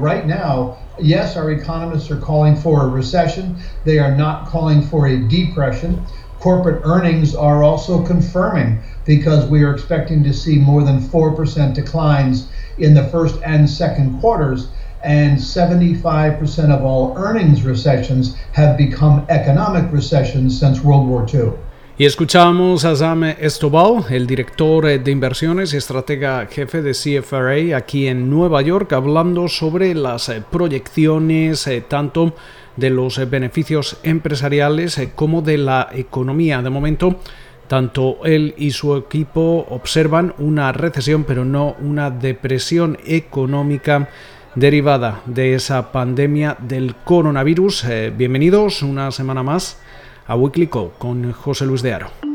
Right now, yes, our economists are calling for a recession. They are not calling for a depression. Corporate earnings are also confirming because we are expecting to see more than 4% declines in the first and second quarters. And 75% of all earnings recessions have become economic recessions since World War II. Y escuchamos a Sam Estobao, el director de inversiones y estratega jefe de CFRA aquí en Nueva York, hablando sobre las proyecciones eh, tanto de los beneficios empresariales eh, como de la economía. De momento, tanto él y su equipo observan una recesión, pero no una depresión económica derivada de esa pandemia del coronavirus. Eh, bienvenidos una semana más a Weekly Co con José Luis de Aro.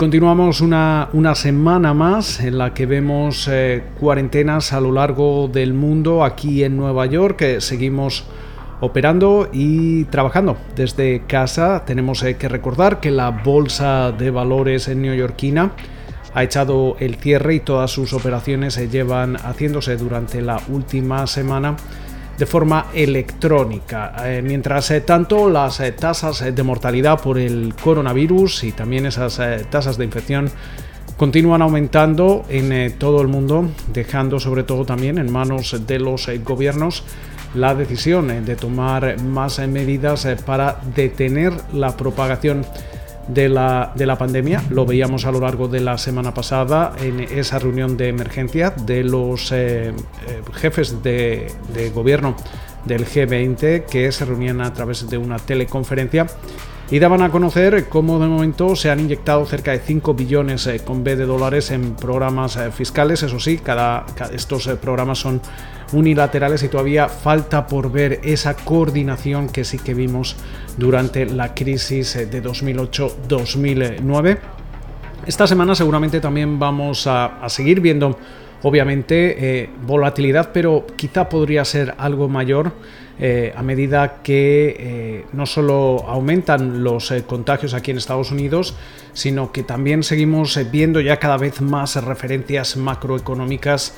Continuamos una, una, semana más en la que vemos eh, cuarentenas a lo largo del mundo. Aquí en Nueva York seguimos operando y trabajando desde casa. Tenemos eh, que recordar que la bolsa de valores en neoyorquina ha echado el cierre y todas sus operaciones se llevan haciéndose durante la última semana de forma electrónica. Eh, mientras eh, tanto, las eh, tasas de mortalidad por el coronavirus y también esas tasas de infección continúan aumentando en todo el mundo, dejando sobre todo también en manos de los gobiernos la decisión de tomar más medidas para detener la propagación de la, de la pandemia. Lo veíamos a lo largo de la semana pasada en esa reunión de emergencia de los eh, eh, jefes de, de gobierno del G20 que se reunían a través de una teleconferencia y daban a conocer cómo de momento se han inyectado cerca de 5 billones eh, con B de dólares en programas fiscales. Eso sí, estos programas son unilaterales y todavía falta por ver esa coordinación que sí que vimos durante la crisis de 2008-2009. Esta semana seguramente también vamos a, seguir viendo obviamente eh, volatilidad, pero quizá podría ser algo mayor eh, a medida que eh, no solo aumentan los contagios aquí en Estados Unidos, sino que también seguimos viendo ya cada vez más referencias macroeconómicas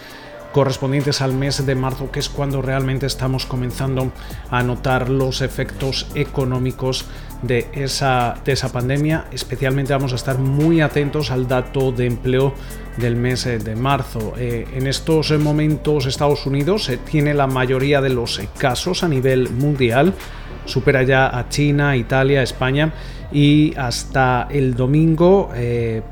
correspondientes al mes de marzo, que es cuando realmente estamos comenzando a notar los efectos económicos de esa, de esa pandemia. Especialmente vamos a estar muy atentos al dato de empleo del mes eh, de marzo. Eh, en estos momentos Estados Unidos eh, tiene la mayoría de los casos a nivel mundial supera ya a China, Italia, España y hasta el domingo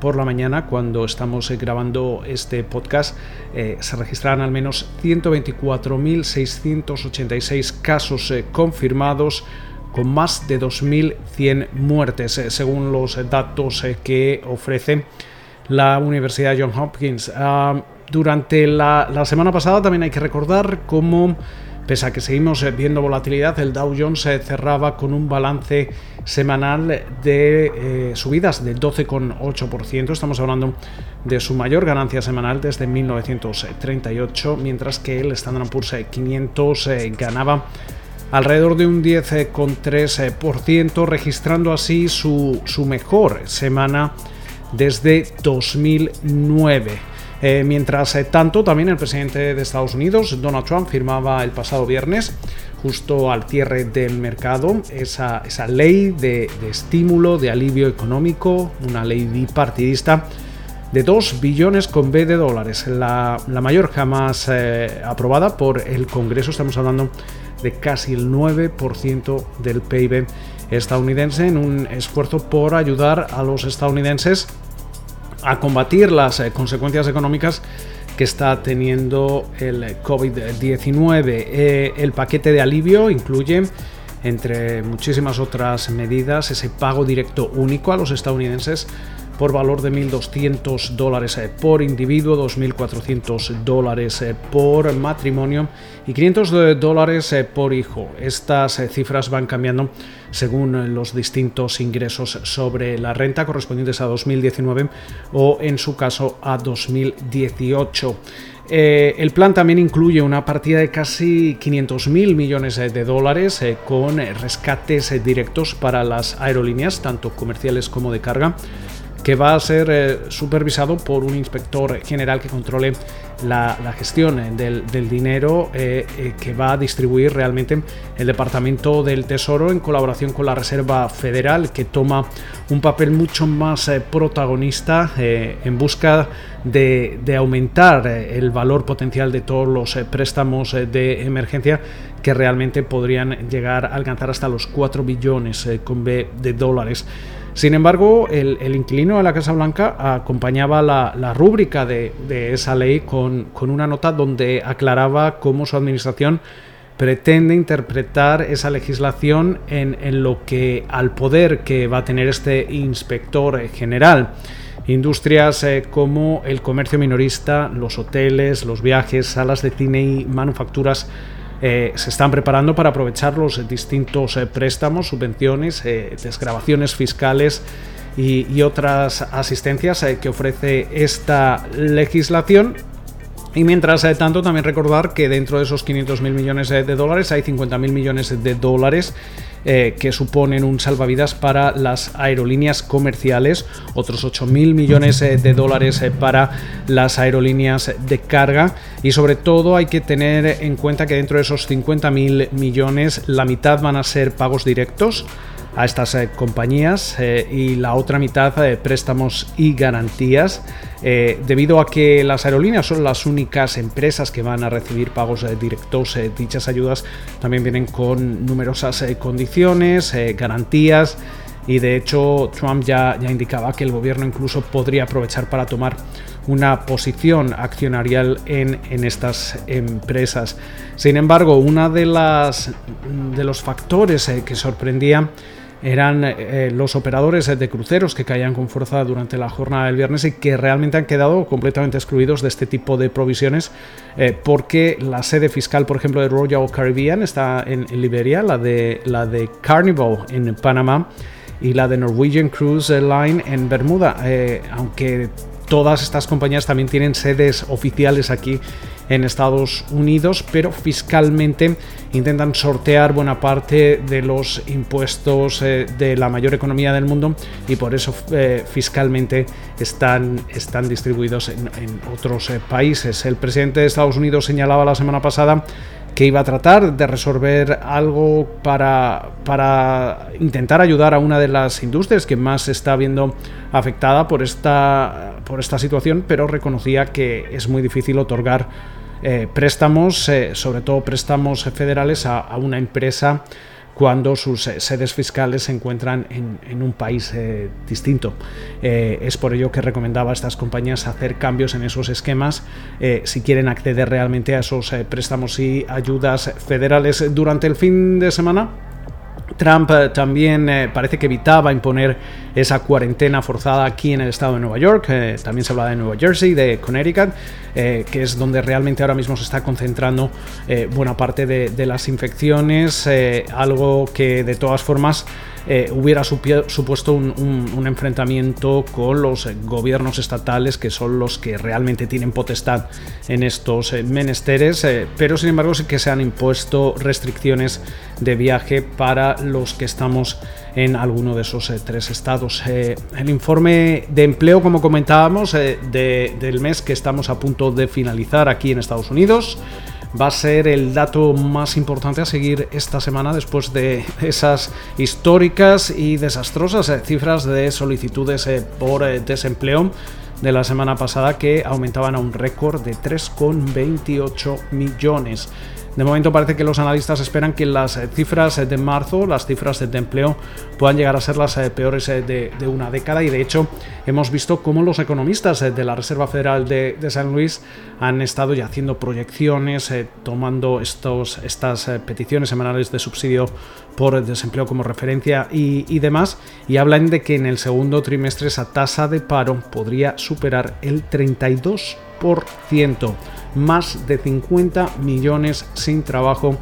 por la mañana cuando estamos grabando este podcast se registrarán al menos 124.686 casos confirmados con más de 2.100 muertes según los datos que ofrece la Universidad Johns Hopkins. Ah, durante la, semana pasada también hay que recordar cómo Pese a que seguimos eh, viendo volatilidad, el Dow Jones cerraba con un balance semanal de eh, subidas del 12,8%. Estamos hablando de su mayor ganancia semanal desde 1938, mientras que el Standard Poor's 500 eh, ganaba alrededor de un 10,3%, registrando así su, su mejor semana desde 2009. Eh, mientras tanto, también el presidente de Estados Unidos, Donald Trump, firmaba el pasado viernes, justo al cierre del mercado, esa, ley de, estímulo, de alivio económico, una ley bipartidista de 2 billones con B de dólares, la, mayor jamás eh, aprobada por el Congreso. Estamos hablando de casi el 9% del PIB estadounidense en un esfuerzo por ayudar a los estadounidenses a combatir las eh, consecuencias económicas que está teniendo el COVID-19. Eh, el paquete de alivio incluye, entre muchísimas otras medidas, ese pago directo único a los estadounidenses por valor de 1.200 dólares eh, por individuo, 2.400 dólares eh, por matrimonio y 500 dólares eh, por hijo. Estas cifras van cambiando según los distintos ingresos sobre la renta correspondientes a 2019 o en su caso a 2018. el plan también incluye una partida de casi 500.000 millones de dólares con rescates directos para las aerolíneas, tanto comerciales como de carga que va a ser eh, supervisado por un inspector general que controle la, gestión eh, del, dinero eh, que va a distribuir realmente el Departamento del Tesoro en colaboración con la Reserva Federal, que toma un papel mucho más protagonista en busca de, de, aumentar el valor potencial de todos los préstamos de emergencia que realmente podrían llegar a alcanzar hasta los 4 billones de dólares. Sin embargo, el, inquilino de la Casa Blanca acompañaba la, rúbrica de, esa ley con, una nota donde aclaraba cómo su administración pretende interpretar esa legislación en, lo que al poder que va a tener este inspector general. Industrias eh, como el comercio minorista, los hoteles, los viajes, salas de cine y manufacturas eh, se están preparando para aprovechar los distintos eh, préstamos, subvenciones, eh, desgrabaciones fiscales y, otras asistencias que ofrece esta legislación y mientras tanto, también recordar que dentro de esos 500.000 millones de dólares hay 50.000 millones de dólares eh, que suponen un salvavidas para las aerolíneas comerciales, otros 8.000 millones eh, de dólares eh, para las aerolíneas de carga. Y sobre todo hay que tener en cuenta que dentro de esos 50.000 millones la mitad van a ser pagos directos a estas eh, compañías eh, y la otra mitad de préstamos y garantías eh, debido a que las aerolíneas son las únicas empresas que van a recibir pagos directos dichas ayudas también vienen con numerosas condiciones garantías y de hecho Trump ya, ya indicaba que el gobierno incluso podría aprovechar para tomar una posición accionarial en, en, estas empresas. Sin embargo, una de de los factores que sorprendía eran eh, los operadores de cruceros que caían con fuerza durante la jornada del viernes y que realmente han quedado completamente excluidos de este tipo de provisiones eh, porque la sede fiscal, por ejemplo, de Royal Caribbean está en, Liberia, la de, la de Carnival en Panamá y la de Norwegian Cruise Line en Bermuda, eh, aunque todas estas compañías también tienen sedes oficiales aquí en Estados Unidos, pero fiscalmente intentan sortear buena parte de los impuestos eh, de la mayor economía del mundo y por eso eh, fiscalmente están, están distribuidos en, otros eh, países. El presidente de Estados Unidos señalaba la semana pasada que iba a tratar de resolver algo para, para intentar ayudar a una de las industrias que más está viendo afectada por esta, por esta situación, pero reconocía que es muy difícil otorgar eh, préstamos, eh, sobre todo préstamos federales a, una empresa cuando sus eh, sedes fiscales se encuentran en, un país distinto. es por ello que recomendaba a estas compañías hacer cambios en esos esquemas si quieren acceder realmente a esos préstamos y ayudas federales durante el fin de semana Trump eh, también eh, parece que evitaba imponer esa cuarentena forzada aquí en el estado de Nueva York. Eh, también se habla de Nueva Jersey, de Connecticut, que es donde realmente ahora mismo se está concentrando buena parte de las infecciones. algo que de todas formas eh, hubiera supuesto un, enfrentamiento con los gobiernos estatales que son los que realmente tienen potestad en estos eh, menesteres, eh, pero sin embargo sí que se han impuesto restricciones de viaje para los que estamos en alguno de esos tres estados. el informe de empleo, como comentábamos, del mes que estamos a punto de finalizar aquí en Estados Unidos, va a ser el dato más importante a seguir esta semana después de esas históricas y desastrosas eh, cifras de solicitudes eh, por eh, desempleo de la semana pasada que aumentaban a un récord de 3,28 millones. De momento parece que los analistas esperan que las eh, cifras de marzo, las cifras de empleo, puedan llegar a ser las eh, peores eh, de, una década. Y de hecho hemos visto cómo los economistas de la Reserva Federal de, San Luis han estado ya haciendo proyecciones, tomando estos, estas peticiones semanales de subsidio por desempleo como referencia y, y demás. Y hablan de que en el segundo trimestre esa tasa de paro podría superar el 32% más de 50 millones sin trabajo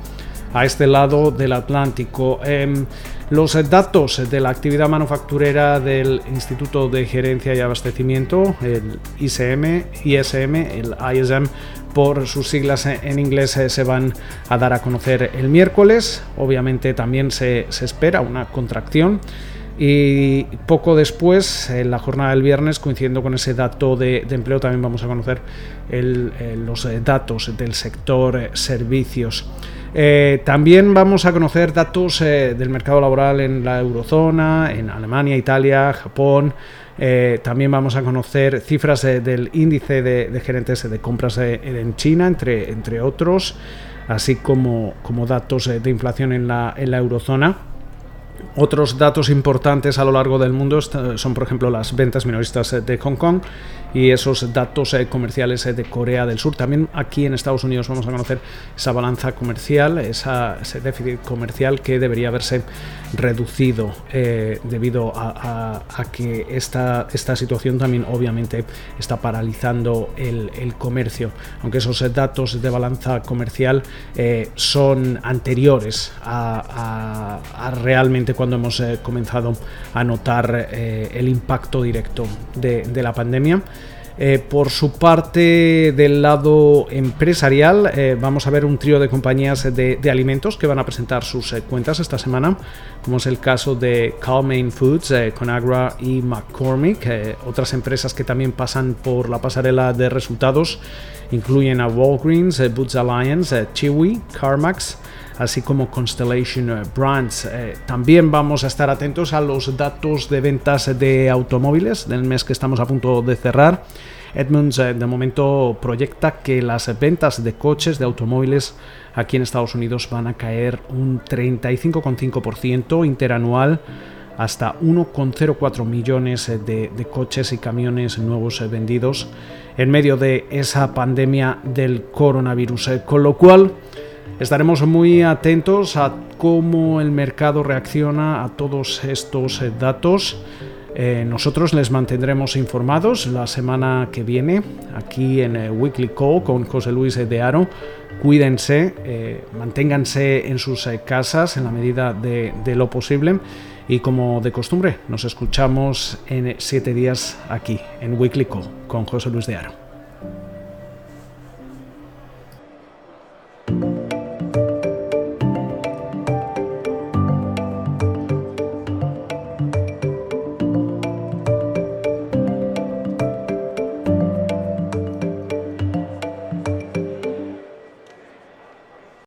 a este lado del Atlántico. Em, los datos de la actividad manufacturera del Instituto de Gerencia y Abastecimiento, el ICM, ISM, el ISM, por sus siglas en inglés, eh, se van a dar a conocer el miércoles. Obviamente también se, se espera una contracción y poco después, en la jornada del viernes, coincidiendo con ese dato de, empleo, también vamos a conocer los eh, datos del sector eh, servicios. Eh, también vamos a conocer datos del mercado laboral en la eurozona, en Alemania, Italia, Japón. también vamos a conocer cifras del índice de, gerentes de compras en China, entre, entre otros, así como, como datos de inflación en la, en la eurozona. Otros datos importantes a lo largo del mundo son, por ejemplo, las ventas minoristas de Hong Kong y esos datos eh, comerciales eh, de Corea del Sur. También aquí en Estados Unidos vamos a conocer esa balanza comercial, ese déficit comercial que debería haberse reducido eh, debido a, que esta, esta situación también obviamente está paralizando el, comercio, aunque esos datos de balanza comercial son anteriores a, realmente cuando hemos comenzado a notar el impacto directo de la pandemia. Eh, por su parte, del lado empresarial, eh, vamos a ver un trío de compañías de, alimentos que van a presentar sus eh, cuentas esta semana, como es el caso de Calmain Foods, Conagra y McCormick. otras empresas que también pasan por la pasarela de resultados incluyen a Walgreens, Boots Alliance, Chewy, CarMax así como Constellation Brands. también vamos a estar atentos a los datos de ventas de automóviles del mes que estamos a punto de cerrar. Edmunds eh, de momento proyecta que las ventas de coches, de automóviles aquí en Estados Unidos van a caer un 35,5% interanual hasta 1,04 millones eh, de, coches y camiones nuevos eh, vendidos en medio de esa pandemia del coronavirus. Con lo cual estaremos muy atentos a cómo el mercado reacciona a todos estos datos. Eh, nosotros les mantendremos informados la semana que viene aquí en eh, Weekly Call con José Luis de Aro. Cuídense, eh, manténganse en sus casas en la medida de, de, lo posible y como de costumbre nos escuchamos en siete días aquí en Weekly Call con José Luis de Aro.